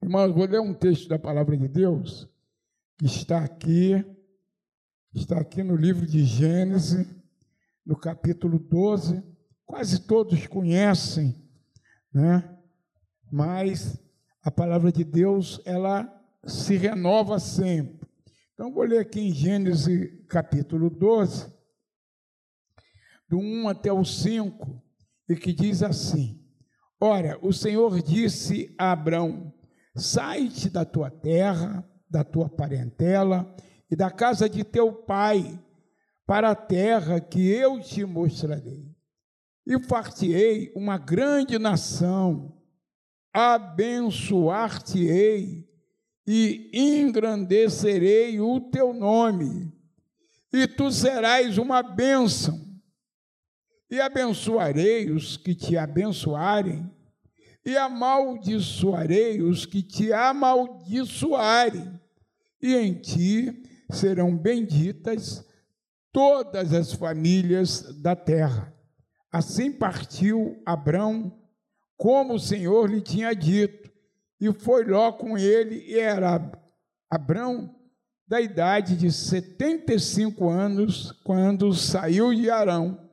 Irmãos, vou ler um texto da palavra de Deus que está aqui, está aqui no livro de Gênesis, no capítulo 12. Quase todos conhecem, né? Mas a palavra de Deus, ela se renova sempre. Então, vou ler aqui em Gênesis capítulo 12, do 1 até o 5, e que diz assim: Ora, o Senhor disse a Abrão: Sai-te da tua terra, da tua parentela e da casa de teu pai, para a terra que eu te mostrarei. E fartei uma grande nação, abençoar-te-ei e engrandecerei o teu nome, e tu serás uma bênção. E abençoarei os que te abençoarem, e amaldiçoarei os que te amaldiçoarem, e em ti serão benditas todas as famílias da terra. Assim partiu Abrão, como o Senhor lhe tinha dito, e foi Ló com ele, e era Abrão da idade de 75 anos, quando saiu de Arão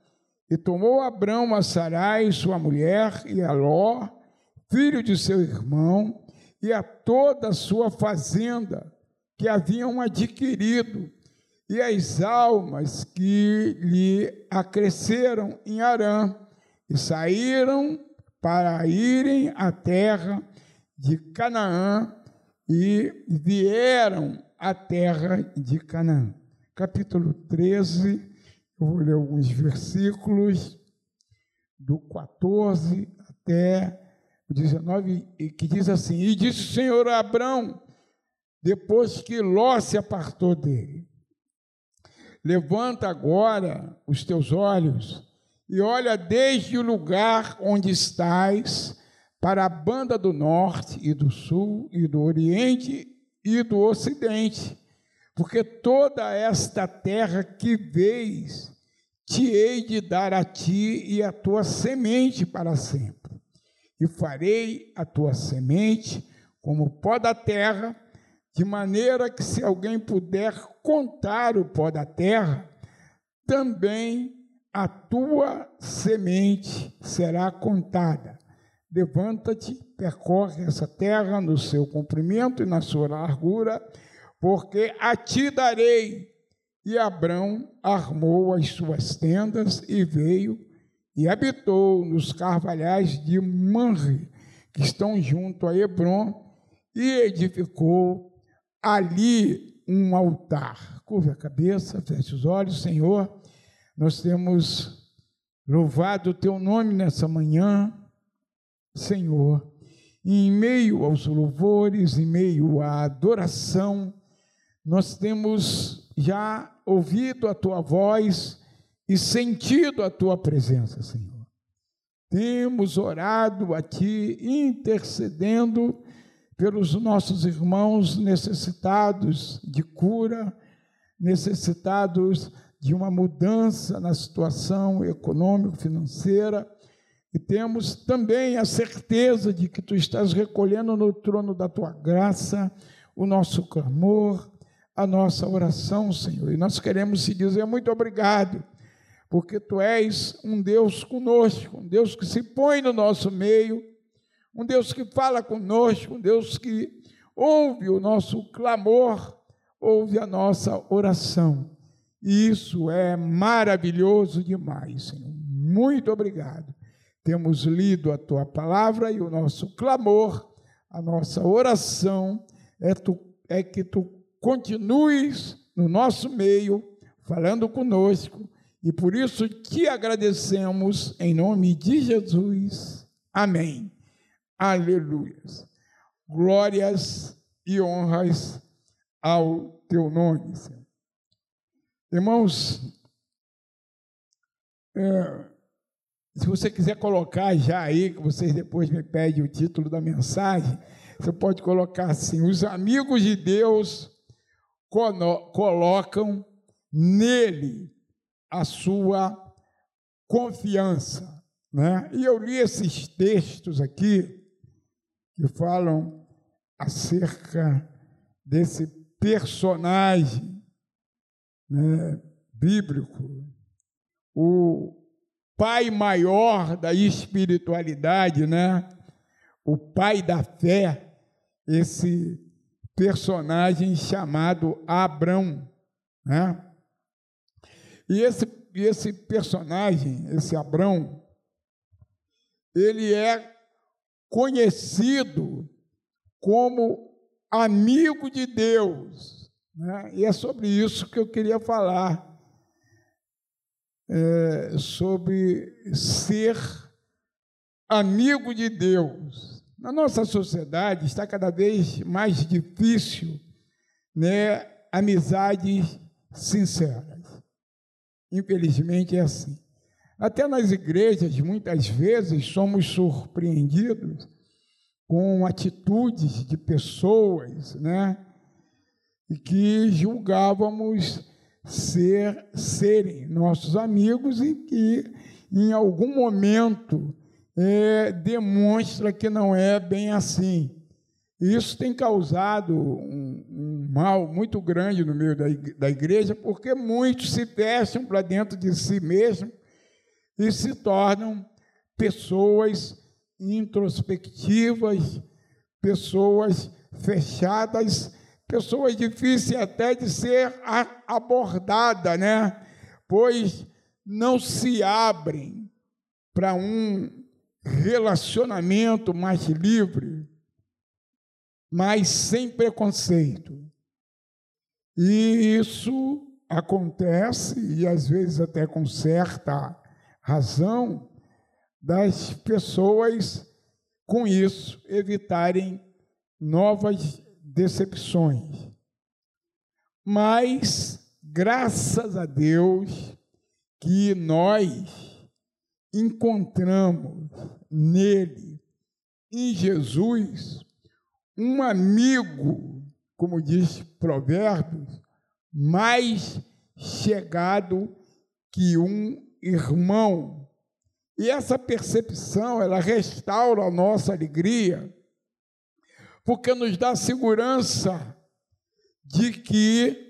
e tomou Abrão a Sarai, sua mulher, e a Ló, filho de seu irmão, e a toda a sua fazenda que haviam adquirido, e as almas que lhe acresceram em Arã, e saíram para irem à terra de Canaã, e vieram à terra de Canaã. Capítulo 13 eu vou ler alguns versículos do 14 até 19, que diz assim: E disse o Senhor a Abrão, depois que Ló se apartou dele: Levanta agora os teus olhos e olha desde o lugar onde estás para a banda do norte e do sul e do oriente e do ocidente porque toda esta terra que vês, te hei de dar a ti e a tua semente para sempre. E farei a tua semente como pó da terra, de maneira que se alguém puder contar o pó da terra, também a tua semente será contada. Levanta-te, percorre essa terra no seu comprimento e na sua largura, porque a ti darei. E Abrão armou as suas tendas e veio e habitou nos carvalhais de Manre, que estão junto a Hebron, e edificou ali um altar. Curva a cabeça, feche os olhos, Senhor. Nós temos louvado o teu nome nessa manhã, Senhor. Em meio aos louvores, em meio à adoração, nós temos já ouvido a tua voz e sentido a tua presença, Senhor. Temos orado a ti, intercedendo pelos nossos irmãos necessitados de cura, necessitados de uma mudança na situação econômico-financeira, e temos também a certeza de que tu estás recolhendo no trono da tua graça o nosso clamor, a nossa oração, Senhor. E nós queremos te dizer muito obrigado, porque tu és um Deus conosco, um Deus que se põe no nosso meio, um Deus que fala conosco, um Deus que ouve o nosso clamor, ouve a nossa oração. E isso é maravilhoso demais, Senhor. Muito obrigado. Temos lido a tua palavra e o nosso clamor, a nossa oração é, tu, é que tu continues no nosso meio, falando conosco, e por isso te agradecemos em nome de Jesus. Amém. Aleluia. Glórias e honras ao teu nome, Senhor. Irmãos, é, se você quiser colocar já aí, que vocês depois me pedem o título da mensagem, você pode colocar assim: os amigos de Deus colocam nele a sua confiança. Né? E eu li esses textos aqui que falam acerca desse personagem né, bíblico, o pai maior da espiritualidade, né? o pai da fé, esse personagem chamado Abrão. Né? E esse, esse personagem, esse Abrão, ele é conhecido como amigo de Deus. Né? E é sobre isso que eu queria falar. É, sobre ser amigo de Deus. Na nossa sociedade está cada vez mais difícil, né, amizades sinceras. Infelizmente é assim. Até nas igrejas, muitas vezes, somos surpreendidos com atitudes de pessoas, né? Que julgávamos ser, serem nossos amigos e que, em algum momento, é, demonstra que não é bem assim. Isso tem causado um, um, mal muito grande no meio da, da igreja, porque muitos se fecham para dentro de si mesmos e se tornam pessoas introspectivas, pessoas fechadas, pessoas difíceis até de ser abordada, né? Pois não se abrem para um relacionamento mais livre, mas sem preconceito. E isso acontece, e às vezes até com certa razão, das pessoas, com isso, evitarem novas decepções. Mas, graças a Deus, que nós encontramos nele, em Jesus, um amigo, como diz Provérbios, mais chegado que um irmão. E essa percepção, ela restaura a nossa alegria, porque nos dá segurança de que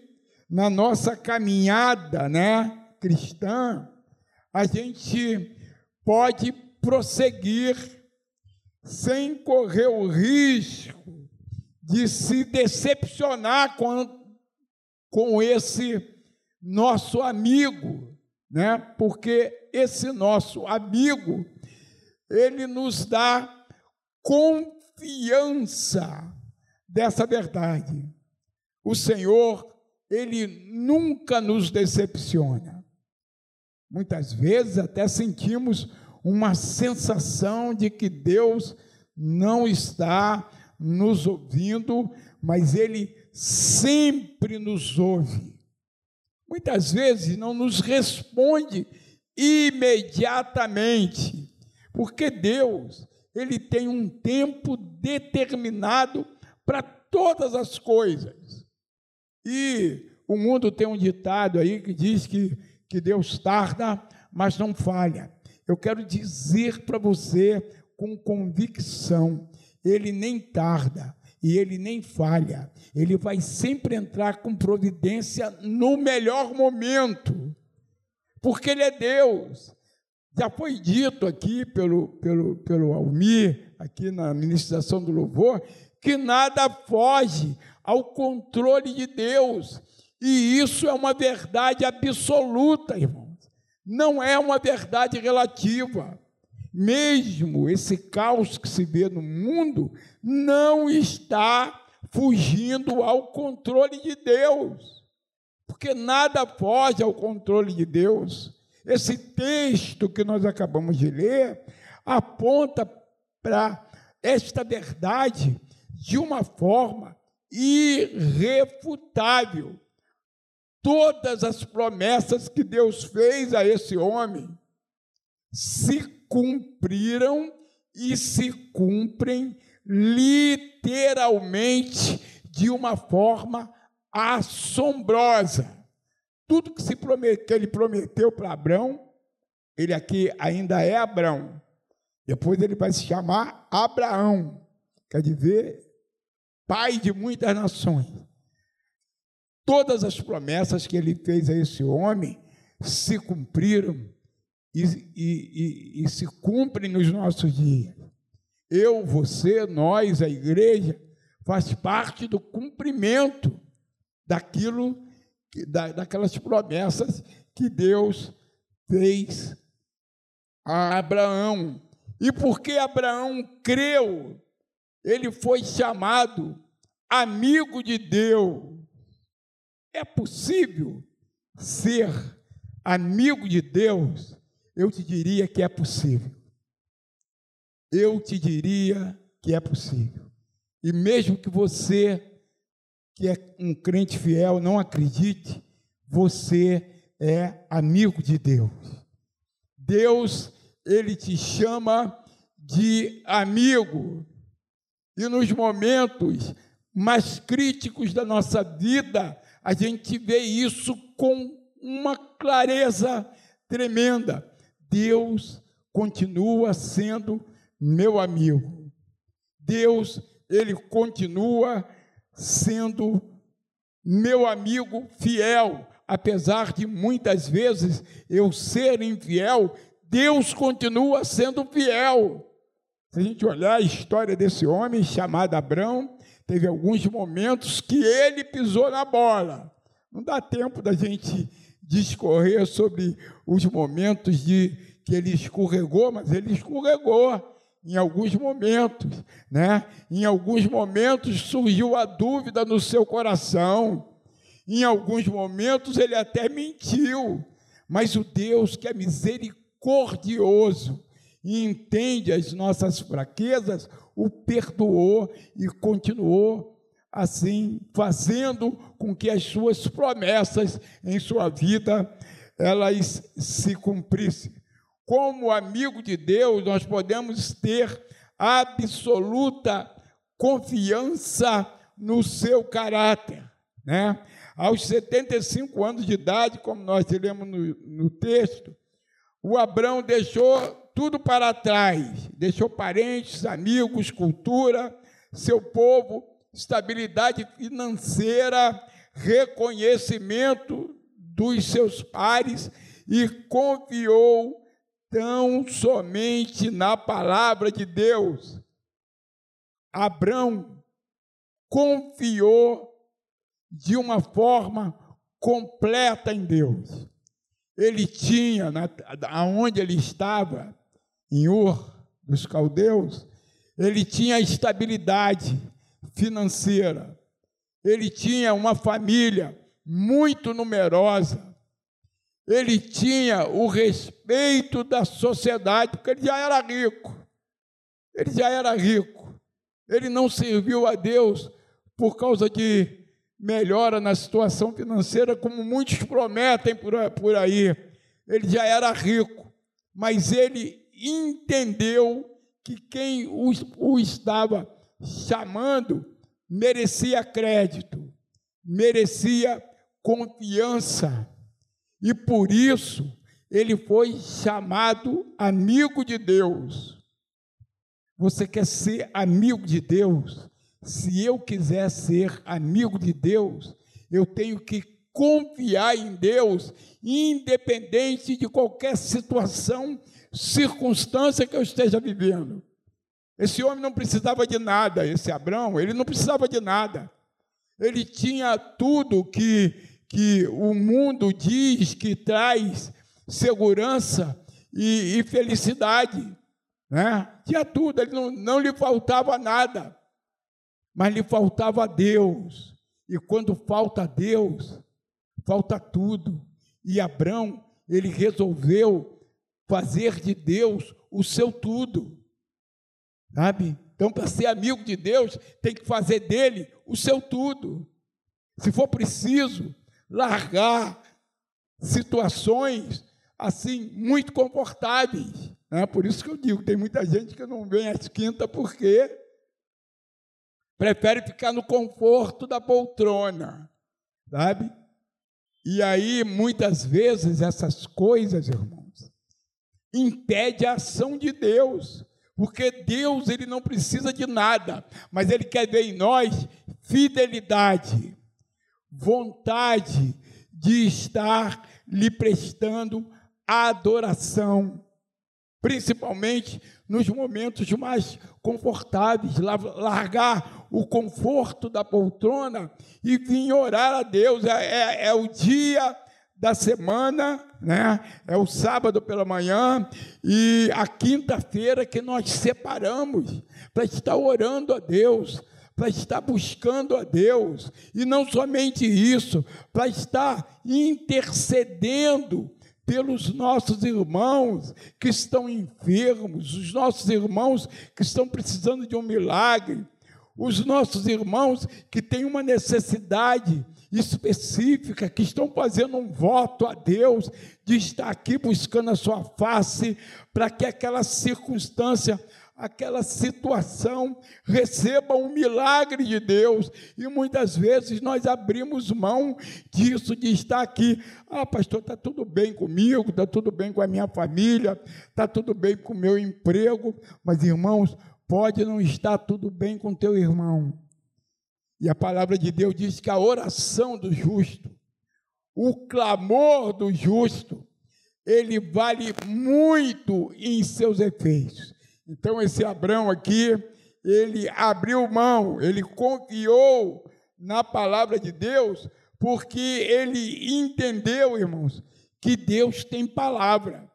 na nossa caminhada, né, cristã, a gente pode prosseguir sem correr o risco de se decepcionar com, com esse nosso amigo, né? Porque esse nosso amigo, ele nos dá confiança dessa verdade. O Senhor, ele nunca nos decepciona. Muitas vezes até sentimos uma sensação de que Deus não está nos ouvindo, mas Ele sempre nos ouve. Muitas vezes não nos responde imediatamente, porque Deus, Ele tem um tempo determinado para todas as coisas. E o mundo tem um ditado aí que diz que, que Deus tarda, mas não falha. Eu quero dizer para você com convicção: ele nem tarda e ele nem falha, ele vai sempre entrar com providência no melhor momento, porque ele é Deus. Já foi dito aqui pelo, pelo, pelo Almir, aqui na ministração do louvor, que nada foge ao controle de Deus, e isso é uma verdade absoluta, irmão não é uma verdade relativa. Mesmo esse caos que se vê no mundo não está fugindo ao controle de Deus, porque nada foge ao controle de Deus. Esse texto que nós acabamos de ler aponta para esta verdade de uma forma irrefutável todas as promessas que Deus fez a esse homem se cumpriram e se cumprem literalmente de uma forma assombrosa. Tudo que, se promet, que ele prometeu para Abraão, ele aqui ainda é Abraão. Depois ele vai se chamar Abraão. Quer dizer, pai de muitas nações. Todas as promessas que ele fez a esse homem se cumpriram e, e, e, e se cumprem nos nossos dias. Eu, você, nós, a igreja, faz parte do cumprimento daquilo, da, daquelas promessas que Deus fez a Abraão. E porque Abraão creu, ele foi chamado amigo de Deus. É possível ser amigo de Deus? Eu te diria que é possível. Eu te diria que é possível. E mesmo que você, que é um crente fiel, não acredite, você é amigo de Deus. Deus, ele te chama de amigo. E nos momentos mais críticos da nossa vida, a gente vê isso com uma clareza tremenda. Deus continua sendo meu amigo. Deus, ele continua sendo meu amigo fiel, apesar de muitas vezes eu ser infiel, Deus continua sendo fiel. Se a gente olhar a história desse homem chamado Abraão, teve alguns momentos que ele pisou na bola. Não dá tempo da gente discorrer sobre os momentos de que ele escorregou, mas ele escorregou em alguns momentos, né? Em alguns momentos surgiu a dúvida no seu coração. Em alguns momentos ele até mentiu, mas o Deus que é misericordioso, e entende as nossas fraquezas, o perdoou e continuou assim fazendo com que as suas promessas em sua vida elas se cumprissem. Como amigo de Deus, nós podemos ter absoluta confiança no seu caráter, né? Aos 75 anos de idade, como nós lemos no, no texto, o Abraão deixou tudo para trás, deixou parentes, amigos, cultura, seu povo, estabilidade financeira, reconhecimento dos seus pares e confiou tão somente na palavra de Deus. Abraão confiou de uma forma completa em Deus. Ele tinha, aonde ele estava, em Ur dos caldeus, ele tinha estabilidade financeira, ele tinha uma família muito numerosa, ele tinha o respeito da sociedade, porque ele já era rico. Ele já era rico. Ele não serviu a Deus por causa de melhora na situação financeira, como muitos prometem por aí. Ele já era rico, mas ele entendeu que quem o, o estava chamando merecia crédito, merecia confiança, e por isso ele foi chamado amigo de Deus. Você quer ser amigo de Deus? Se eu quiser ser amigo de Deus, eu tenho que confiar em Deus, independente de qualquer situação circunstância que eu esteja vivendo. Esse homem não precisava de nada, esse Abraão, ele não precisava de nada. Ele tinha tudo que, que o mundo diz que traz segurança e, e felicidade. Né? Tinha tudo, ele não, não lhe faltava nada, mas lhe faltava Deus. E quando falta Deus, falta tudo. E Abraão, ele resolveu fazer de Deus o seu tudo. Sabe? Então, para ser amigo de Deus, tem que fazer dele o seu tudo. Se for preciso, largar situações assim muito confortáveis. Né? Por isso que eu digo, tem muita gente que não vem às quintas porque prefere ficar no conforto da poltrona, sabe? E aí, muitas vezes, essas coisas, irmão, impede a ação de Deus, Porque Deus ele não precisa de nada, mas ele quer ver em nós fidelidade, vontade de estar lhe prestando adoração, principalmente nos momentos mais confortáveis, largar o conforto da poltrona e vir orar a Deus. É, é, é o dia da semana, né? É o sábado pela manhã e a quinta-feira que nós separamos para estar orando a Deus, para estar buscando a Deus, e não somente isso, para estar intercedendo pelos nossos irmãos que estão enfermos, os nossos irmãos que estão precisando de um milagre, os nossos irmãos que têm uma necessidade específica, que estão fazendo um voto a Deus de estar aqui buscando a sua face, para que aquela circunstância, aquela situação receba um milagre de Deus. E muitas vezes nós abrimos mão disso, de estar aqui. Ah, pastor, está tudo bem comigo, está tudo bem com a minha família, está tudo bem com o meu emprego, mas irmãos, pode não estar tudo bem com teu irmão e a palavra de Deus diz que a oração do justo, o clamor do justo, ele vale muito em seus efeitos. Então, esse Abraão aqui, ele abriu mão, ele confiou na palavra de Deus, porque ele entendeu, irmãos, que Deus tem palavra.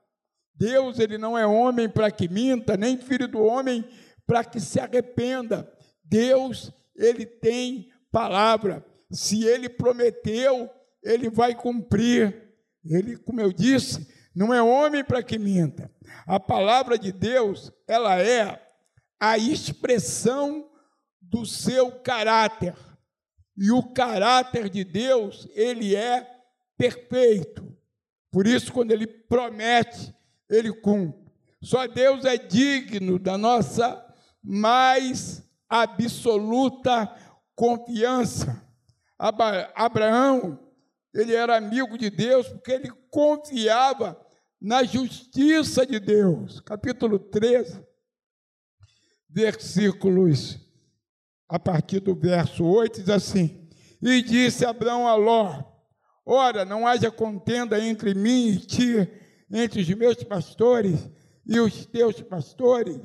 Deus, ele não é homem para que minta, nem filho do homem para que se arrependa. Deus, ele tem palavra. Se ele prometeu, ele vai cumprir. Ele, como eu disse, não é homem para que minta. A palavra de Deus, ela é a expressão do seu caráter. E o caráter de Deus, ele é perfeito. Por isso, quando ele promete, ele cumpre. Só Deus é digno da nossa mais absoluta confiança. Abraão, ele era amigo de Deus porque ele confiava na justiça de Deus. Capítulo 13, versículos a partir do verso 8 diz assim: E disse Abraão a Ló: Ora, não haja contenda entre mim e ti, entre os meus pastores e os teus pastores,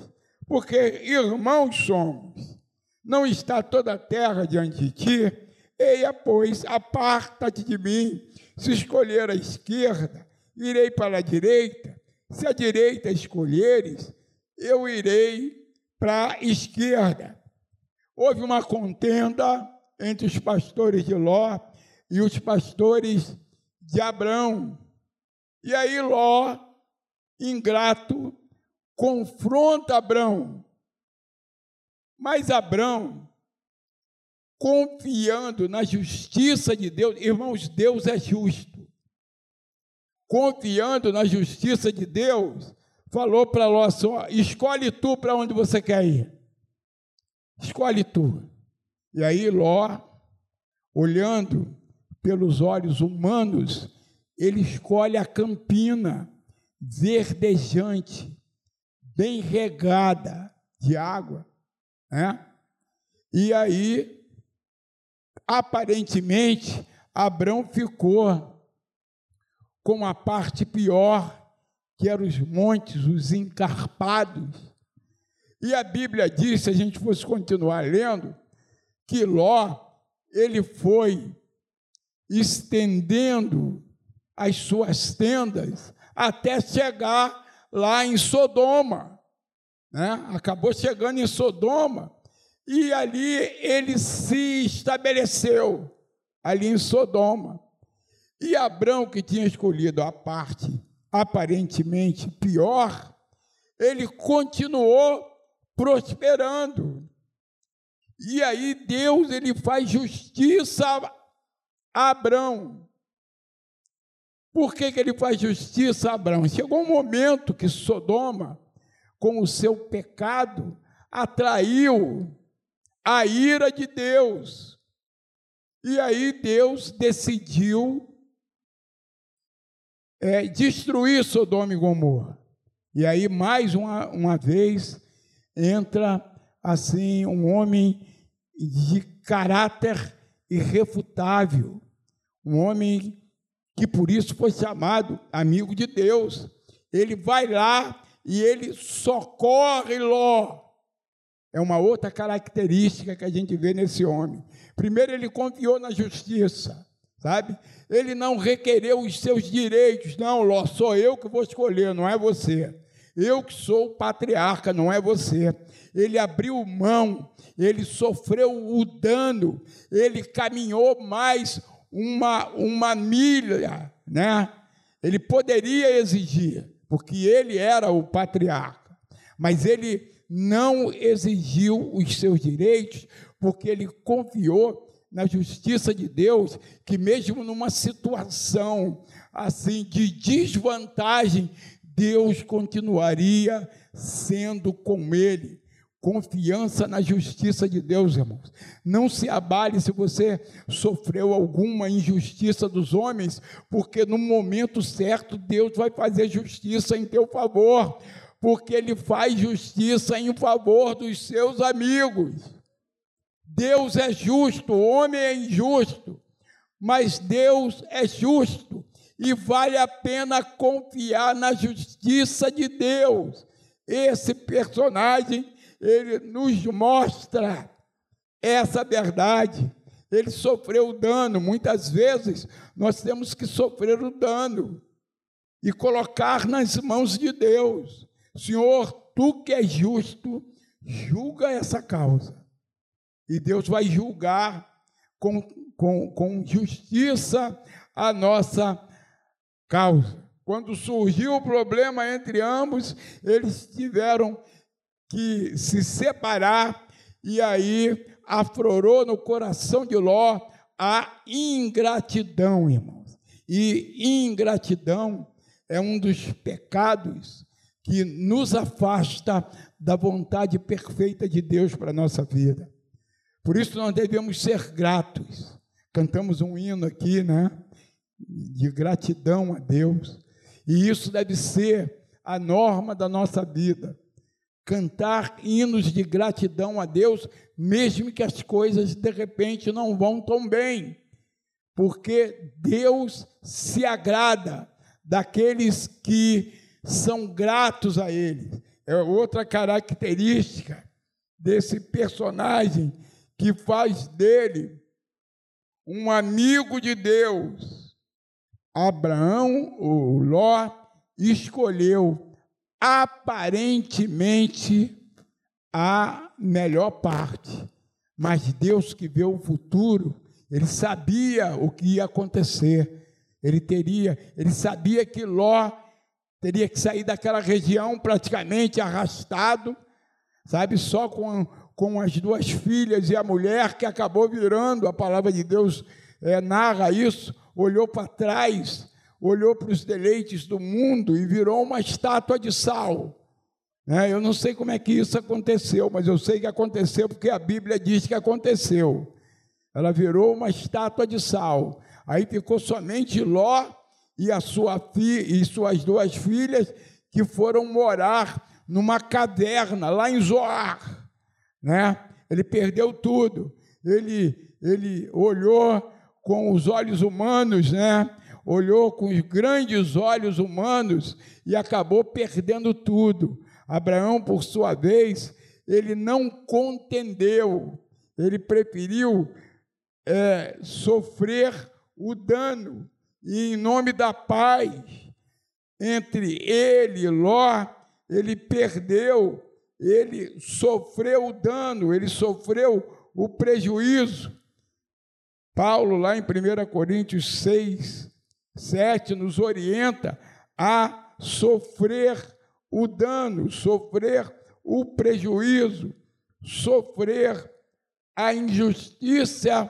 porque irmãos somos. Não está toda a terra diante de ti? Eia, pois, aparta-te de mim. Se escolher a esquerda, irei para a direita. Se a direita escolheres, eu irei para a esquerda. Houve uma contenda entre os pastores de Ló e os pastores de Abrão. E aí Ló, ingrato, confronta Abrão. Mas Abrão, confiando na justiça de Deus, irmãos, Deus é justo. Confiando na justiça de Deus, falou para Ló assim: escolhe tu para onde você quer ir. Escolhe tu. E aí Ló, olhando pelos olhos humanos, ele escolhe a campina verdejante, bem regada de água, né? E aí, aparentemente, Abraão ficou com a parte pior, que eram os montes, os encarpados. E a Bíblia diz, se a gente fosse continuar lendo, que Ló, ele foi estendendo as suas tendas até chegar lá em Sodoma. Né? Acabou chegando em Sodoma e ali ele se estabeleceu, ali em Sodoma. E Abraão, que tinha escolhido a parte aparentemente pior, ele continuou prosperando. E aí Deus ele faz justiça a Abraão. Por que, que ele faz justiça a Abraão? Chegou um momento que Sodoma, com o seu pecado, atraiu a ira de Deus. E aí Deus decidiu é, destruir Sodoma e Gomorra. E aí, mais uma, uma vez, entra assim um homem de caráter irrefutável, um homem que por isso foi chamado amigo de Deus. Ele vai lá e ele socorre Ló. É uma outra característica que a gente vê nesse homem. Primeiro, ele confiou na justiça, sabe? Ele não requereu os seus direitos. Não, Ló, sou eu que vou escolher, não é você. Eu que sou o patriarca, não é você. Ele abriu mão, ele sofreu o dano, ele caminhou mais uma, uma milha, né? Ele poderia exigir, porque ele era o patriarca, mas ele não exigiu os seus direitos, porque ele confiou na justiça de Deus, que mesmo numa situação assim de desvantagem, Deus continuaria sendo com ele. Confiança na justiça de Deus, irmãos. Não se abale se você sofreu alguma injustiça dos homens, porque no momento certo Deus vai fazer justiça em teu favor, porque Ele faz justiça em favor dos seus amigos. Deus é justo, o homem é injusto, mas Deus é justo e vale a pena confiar na justiça de Deus. Esse personagem, ele nos mostra essa verdade. Ele sofreu dano, muitas vezes nós temos que sofrer o dano e colocar nas mãos de Deus. Senhor, tu que és justo, julga essa causa. E Deus vai julgar com, com, com justiça a nossa causa. Quando surgiu o problema entre ambos, eles tiveram que se separar, e aí aflorou no coração de Ló a ingratidão, irmãos. E ingratidão é um dos pecados que nos afasta da vontade perfeita de Deus para a nossa vida. Por isso nós devemos ser gratos. Cantamos um hino aqui, né? De gratidão a Deus. E isso deve ser a norma da nossa vida. Cantar hinos de gratidão a Deus, mesmo que as coisas de repente não vão tão bem, porque Deus se agrada daqueles que são gratos a Ele. É outra característica desse personagem que faz dele um amigo de Deus Abraão, o Ló, escolheu aparentemente a melhor parte, mas Deus que vê o futuro, ele sabia o que ia acontecer. Ele teria, ele sabia que Ló teria que sair daquela região praticamente arrastado, sabe, só com, com as duas filhas e a mulher que acabou virando, a palavra de Deus é, narra isso, olhou para trás, olhou para os deleites do mundo e virou uma estátua de sal. Né? Eu não sei como é que isso aconteceu, mas eu sei que aconteceu porque a Bíblia diz que aconteceu. Ela virou uma estátua de sal. Aí ficou somente Ló e a sua fi, e suas duas filhas que foram morar numa caverna lá em Zoar, né? Ele perdeu tudo. Ele ele olhou com os olhos humanos, né? Olhou com os grandes olhos humanos e acabou perdendo tudo. Abraão, por sua vez, ele não contendeu, ele preferiu é, sofrer o dano, e em nome da paz entre ele e Ló, ele perdeu, ele sofreu o dano, ele sofreu o prejuízo. Paulo, lá em 1 Coríntios 6, 7, nos orienta a sofrer o dano, sofrer o prejuízo, sofrer a injustiça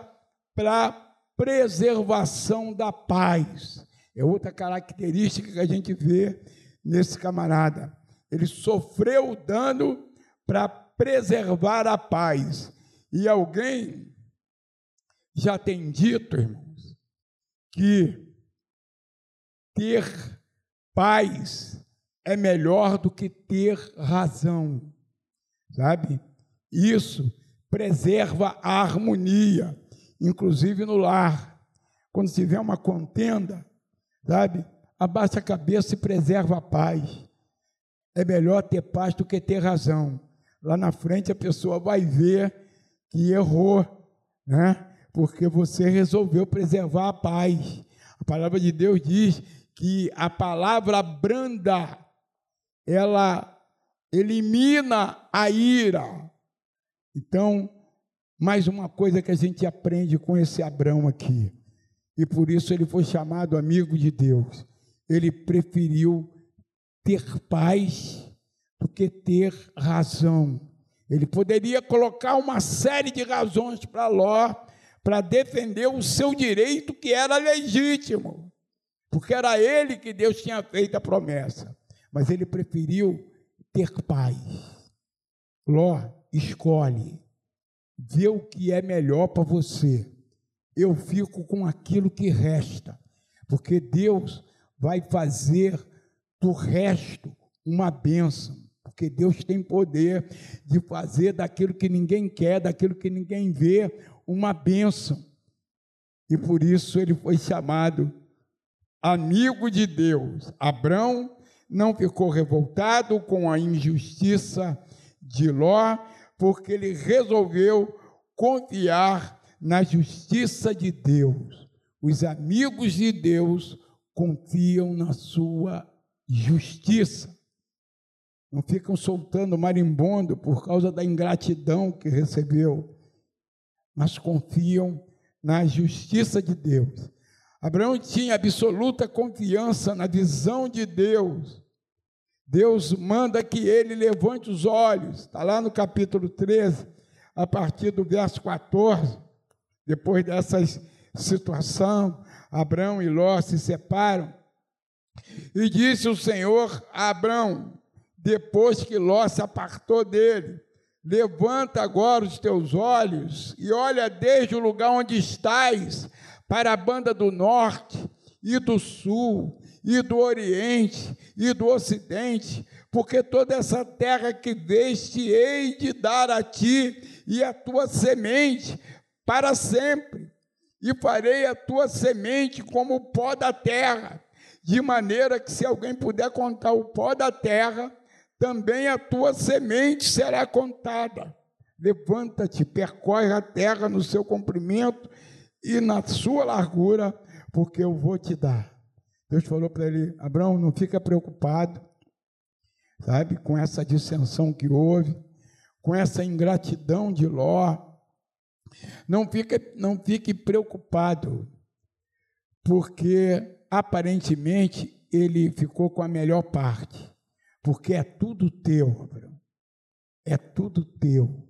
para preservação da paz. É outra característica que a gente vê nesse camarada. Ele sofreu o dano para preservar a paz. E alguém já tem dito, irmãos, que ter paz é melhor do que ter razão. sabe? Isso preserva a harmonia, inclusive no lar. Quando tiver uma contenda, sabe? Abaixa a cabeça e preserva a paz. É melhor ter paz do que ter razão. Lá na frente a pessoa vai ver que errou, né? Porque você resolveu preservar a paz. A palavra de Deus diz que a palavra branda ela elimina a ira. Então, mais uma coisa que a gente aprende com esse Abraão aqui. E por isso ele foi chamado amigo de Deus. Ele preferiu ter paz do que ter razão. Ele poderia colocar uma série de razões para Ló para defender o seu direito que era legítimo, porque era ele que Deus tinha feito a promessa. Mas ele preferiu ter paz. Ló, escolhe, vê o que é melhor para você. Eu fico com aquilo que resta, porque Deus vai fazer do resto uma bênção, porque Deus tem poder de fazer daquilo que ninguém quer, daquilo que ninguém vê, uma bênção. E por isso ele foi chamado amigo de Deus. Abrão não ficou revoltado com a injustiça de Ló, porque ele resolveu confiar na justiça de Deus. Os amigos de Deus confiam na sua justiça. Não ficam soltando marimbondo por causa da ingratidão que recebeu, mas confiam na justiça de Deus. Abraão tinha absoluta confiança na visão de Deus. Deus manda que ele levante os olhos, está lá no capítulo 13, a partir do verso 14. Depois dessa situação, Abraão e Ló se separam. E disse o Senhor a Abraão, depois que Ló se apartou dele: Levanta agora os teus olhos e olha desde o lugar onde estás para a banda do norte e do sul e do oriente e do ocidente, porque toda essa terra que veste hei de dar a ti e a tua semente para sempre, e farei a tua semente como o pó da terra, de maneira que se alguém puder contar o pó da terra, também a tua semente será contada. Levanta-te, percorre a terra no seu comprimento e na sua largura, porque eu vou te dar. Deus falou para ele: Abraão, não fica preocupado, sabe, com essa dissensão que houve, com essa ingratidão de Ló. Não fique, não fique preocupado, porque aparentemente ele ficou com a melhor parte, porque é tudo teu, Abraão. É tudo teu.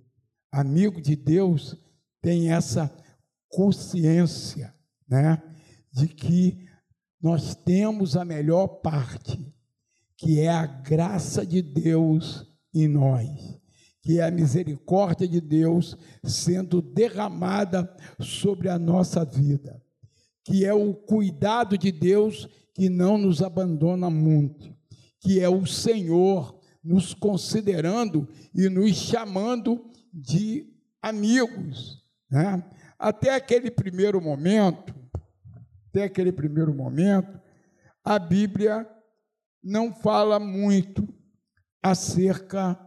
Amigo de Deus tem essa consciência, né, de que nós temos a melhor parte, que é a graça de Deus em nós, que é a misericórdia de Deus sendo derramada sobre a nossa vida, que é o cuidado de Deus que não nos abandona muito, que é o Senhor nos considerando e nos chamando de amigos, né? Até aquele primeiro momento, até aquele primeiro momento, a Bíblia não fala muito acerca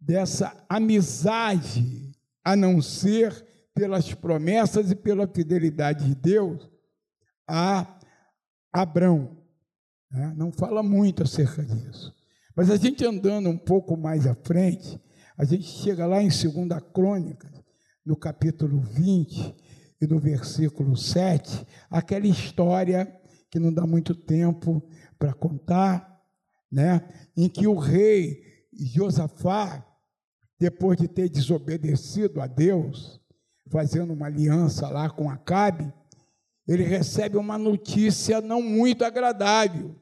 dessa amizade, a não ser pelas promessas e pela fidelidade de Deus a Abrão. Né? Não fala muito acerca disso. Mas a gente andando um pouco mais à frente, a gente chega lá em 2 Crônicas, no capítulo 20 e no versículo 7, aquela história que não dá muito tempo para contar, né? em que o rei Josafá, depois de ter desobedecido a Deus, fazendo uma aliança lá com Acabe, ele recebe uma notícia não muito agradável,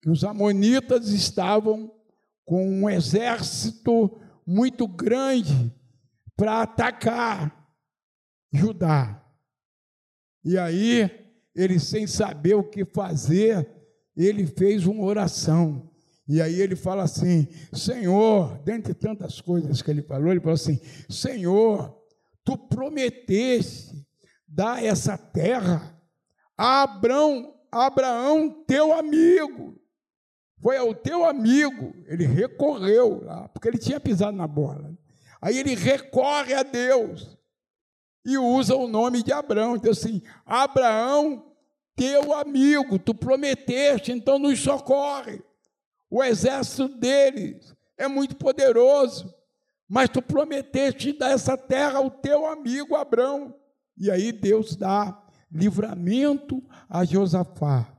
que os amonitas estavam com um exército muito grande para atacar Judá. E aí, ele sem saber o que fazer, ele fez uma oração. E aí ele fala assim: Senhor, dentre tantas coisas que ele falou, ele falou assim: Senhor, tu prometeste dar essa terra a Abraão, Abraão, teu amigo. Foi ao teu amigo, ele recorreu lá, porque ele tinha pisado na bola. Aí ele recorre a Deus e usa o nome de Abraão. Então, assim, Abraão, teu amigo, tu prometeste, então nos socorre. O exército deles é muito poderoso, mas tu prometeste dar essa terra ao teu amigo Abraão. E aí Deus dá livramento a Josafá,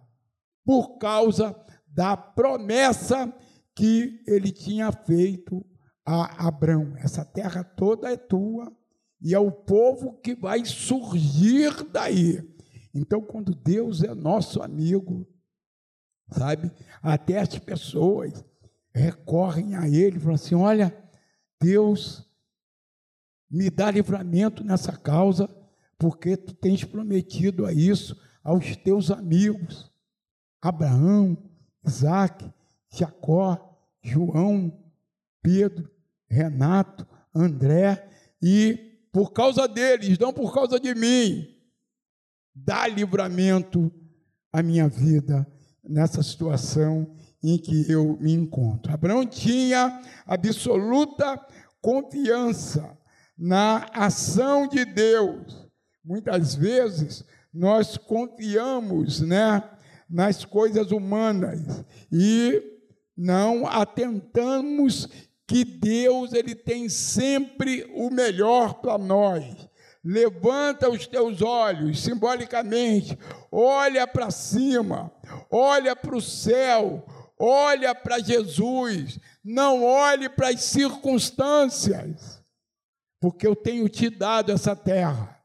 por causa da promessa que ele tinha feito a Abraão. Essa terra toda é tua e é o povo que vai surgir daí. Então, quando Deus é nosso amigo, sabe? Até as pessoas recorrem a Ele e falam assim: olha, Deus me dá livramento nessa causa, porque tu tens prometido a isso aos teus amigos, Abraão, Isaac, Jacó, João, Pedro, Renato, André, e por causa deles, não por causa de mim, dá livramento à minha vida nessa situação em que eu me encontro. Abraão tinha absoluta confiança na ação de Deus. Muitas vezes nós confiamos, né, nas coisas humanas e não atentamos que Deus ele tem sempre o melhor para nós. Levanta os teus olhos, simbolicamente, olha para cima, olha para o céu, olha para Jesus, não olhe para as circunstâncias, porque eu tenho te dado essa terra.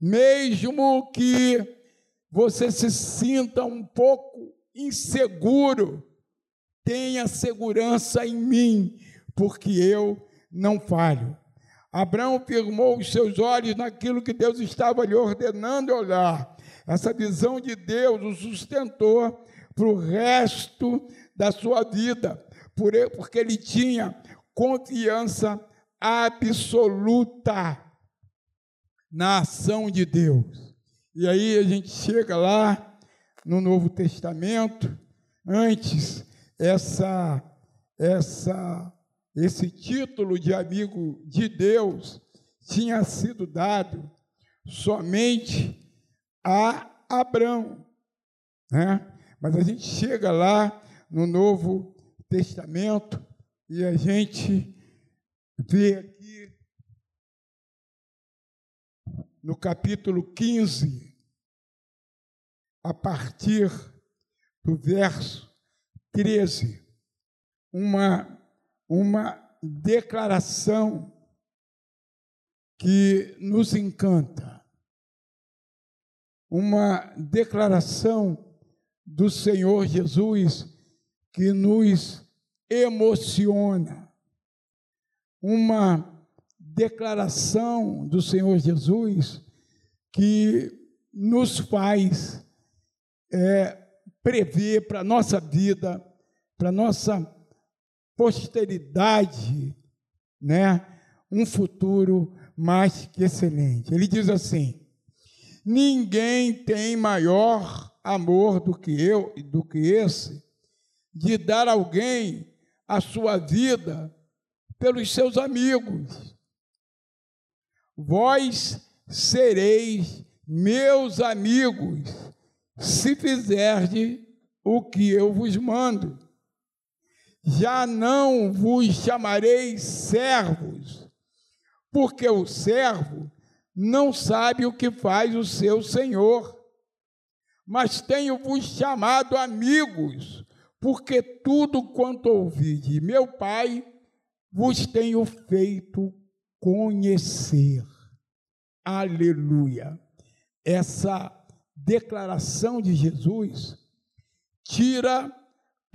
Mesmo que você se sinta um pouco inseguro, tenha segurança em mim, porque eu não falho. Abraão firmou os seus olhos naquilo que Deus estava lhe ordenando olhar. Essa visão de Deus o sustentou para o resto da sua vida, porque ele tinha confiança absoluta na ação de Deus. E aí a gente chega lá no Novo Testamento, antes essa essa esse título de amigo de Deus tinha sido dado somente a Abraão, né? Mas a gente chega lá no Novo Testamento e a gente vê aqui no capítulo 15, a partir do verso 13, uma uma declaração que nos encanta, uma declaração do Senhor Jesus que nos emociona, uma declaração do Senhor Jesus que nos faz é, prever para a nossa vida, para nossa posteridade, né, um futuro mais que excelente. Ele diz assim: Ninguém tem maior amor do que eu, do que esse, de dar alguém a sua vida pelos seus amigos. Vós sereis meus amigos se fizerdes o que eu vos mando já não vos chamarei servos, porque o servo não sabe o que faz o seu senhor. Mas tenho-vos chamado amigos, porque tudo quanto ouvi de meu Pai vos tenho feito conhecer. Aleluia. Essa declaração de Jesus tira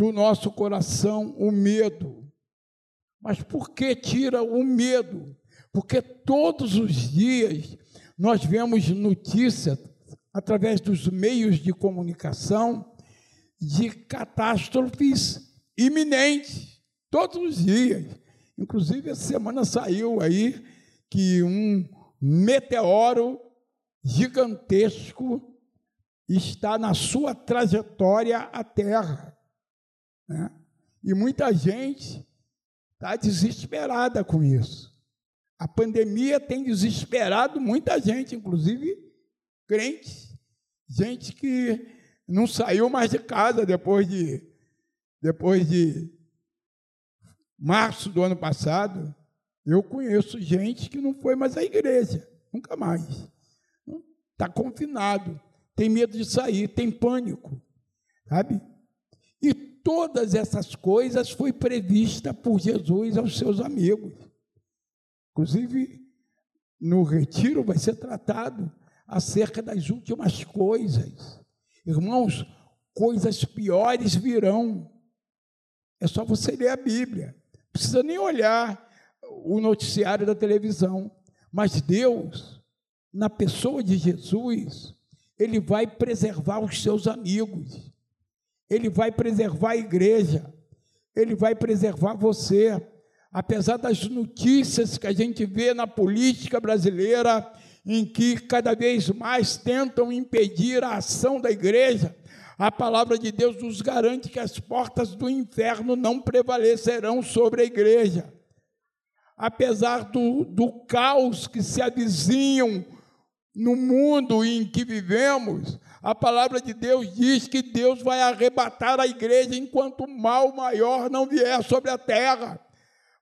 do nosso coração o medo. Mas por que tira o medo? Porque todos os dias nós vemos notícias através dos meios de comunicação de catástrofes iminente, todos os dias. Inclusive, essa semana saiu aí que um meteoro gigantesco está na sua trajetória à Terra. Né? E muita gente está desesperada com isso. A pandemia tem desesperado muita gente, inclusive crentes, gente que não saiu mais de casa depois de depois de março do ano passado. Eu conheço gente que não foi mais à igreja, nunca mais. Está confinado, tem medo de sair, tem pânico, sabe? E todas essas coisas foi prevista por Jesus aos seus amigos. Inclusive, no retiro vai ser tratado acerca das últimas coisas. Irmãos, coisas piores virão. É só você ler a Bíblia. Não precisa nem olhar o noticiário da televisão. Mas Deus, na pessoa de Jesus, ele vai preservar os seus amigos. Ele vai preservar a igreja. Ele vai preservar você. Apesar das notícias que a gente vê na política brasileira, em que cada vez mais tentam impedir a ação da igreja, a palavra de Deus nos garante que as portas do inferno não prevalecerão sobre a igreja. Apesar do, do caos que se avizinham no mundo em que vivemos, a palavra de Deus diz que Deus vai arrebatar a igreja enquanto o mal maior não vier sobre a terra.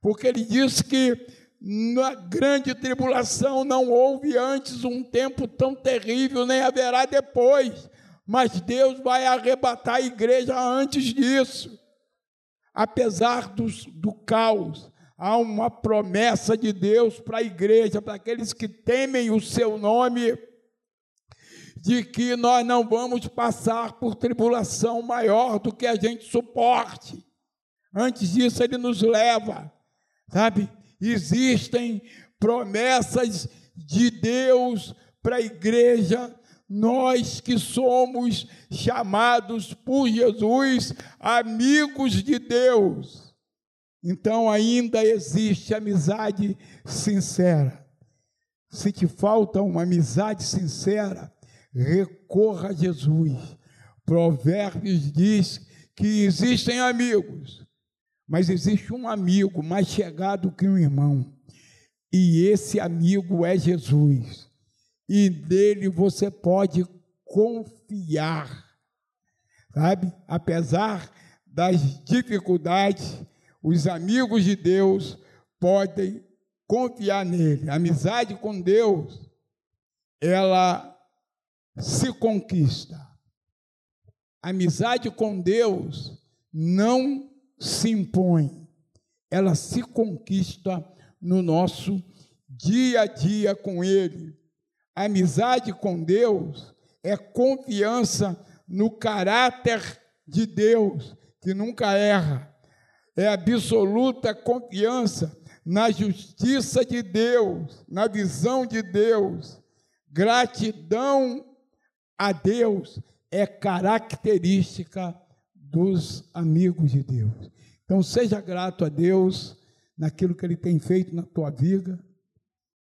Porque ele diz que na grande tribulação não houve antes um tempo tão terrível, nem haverá depois. Mas Deus vai arrebatar a igreja antes disso. Apesar dos, do caos, há uma promessa de Deus para a igreja, para aqueles que temem o seu nome, de que nós não vamos passar por tribulação maior do que a gente suporte. Antes disso, ele nos leva, sabe? Existem promessas de Deus para a igreja, nós que somos chamados por Jesus amigos de Deus. Então ainda existe amizade sincera. Se te falta uma amizade sincera, recorra a Jesus. Provérbios diz que existem amigos mas existe um amigo mais chegado que um irmão, e esse amigo é Jesus, e dele você pode confiar, sabe? Apesar das dificuldades, os amigos de Deus podem confiar nele. A amizade com Deus, ela se conquista. Amizade com Deus não se impõe, ela se conquista no nosso dia a dia com Ele. Amizade com Deus é confiança no caráter de Deus, que nunca erra. É absoluta confiança na justiça de Deus, na visão de Deus. Gratidão a Deus é característica dos amigos de Deus. Então, seja grato a Deus naquilo que Ele tem feito na tua vida.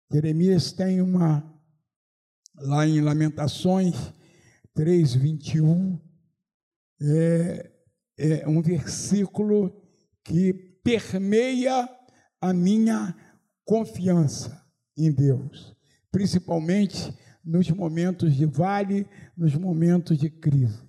Jeremias tem uma, lá em Lamentações 3, 21, é, é um versículo que permeia a minha confiança em Deus, principalmente nos momentos de vale, nos momentos de crise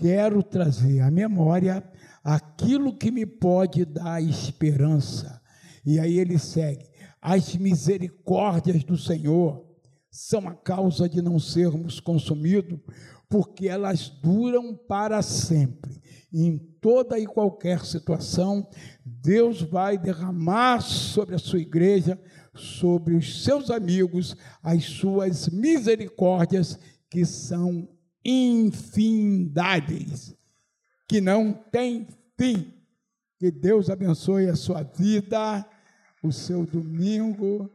quero trazer à memória aquilo que me pode dar esperança. E aí ele segue: as misericórdias do Senhor são a causa de não sermos consumidos, porque elas duram para sempre. Em toda e qualquer situação, Deus vai derramar sobre a sua igreja, sobre os seus amigos, as suas misericórdias que são infindáveis, que não tem fim. Que Deus abençoe a sua vida, o seu domingo